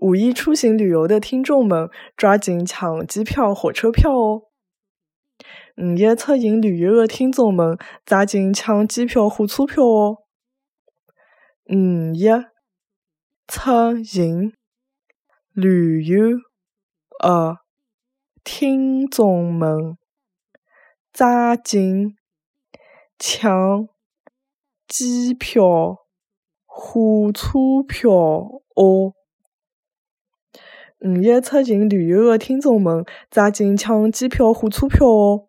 五一出行旅游的听众们，抓紧抢机票、火车票哦！五一出行旅游的听众们，抓紧抢机票、火车票哦！五一出行旅游的听众们，抓紧抢机票、火车票哦！五一出行旅游的听众们，抓紧抢机票、火车票哦！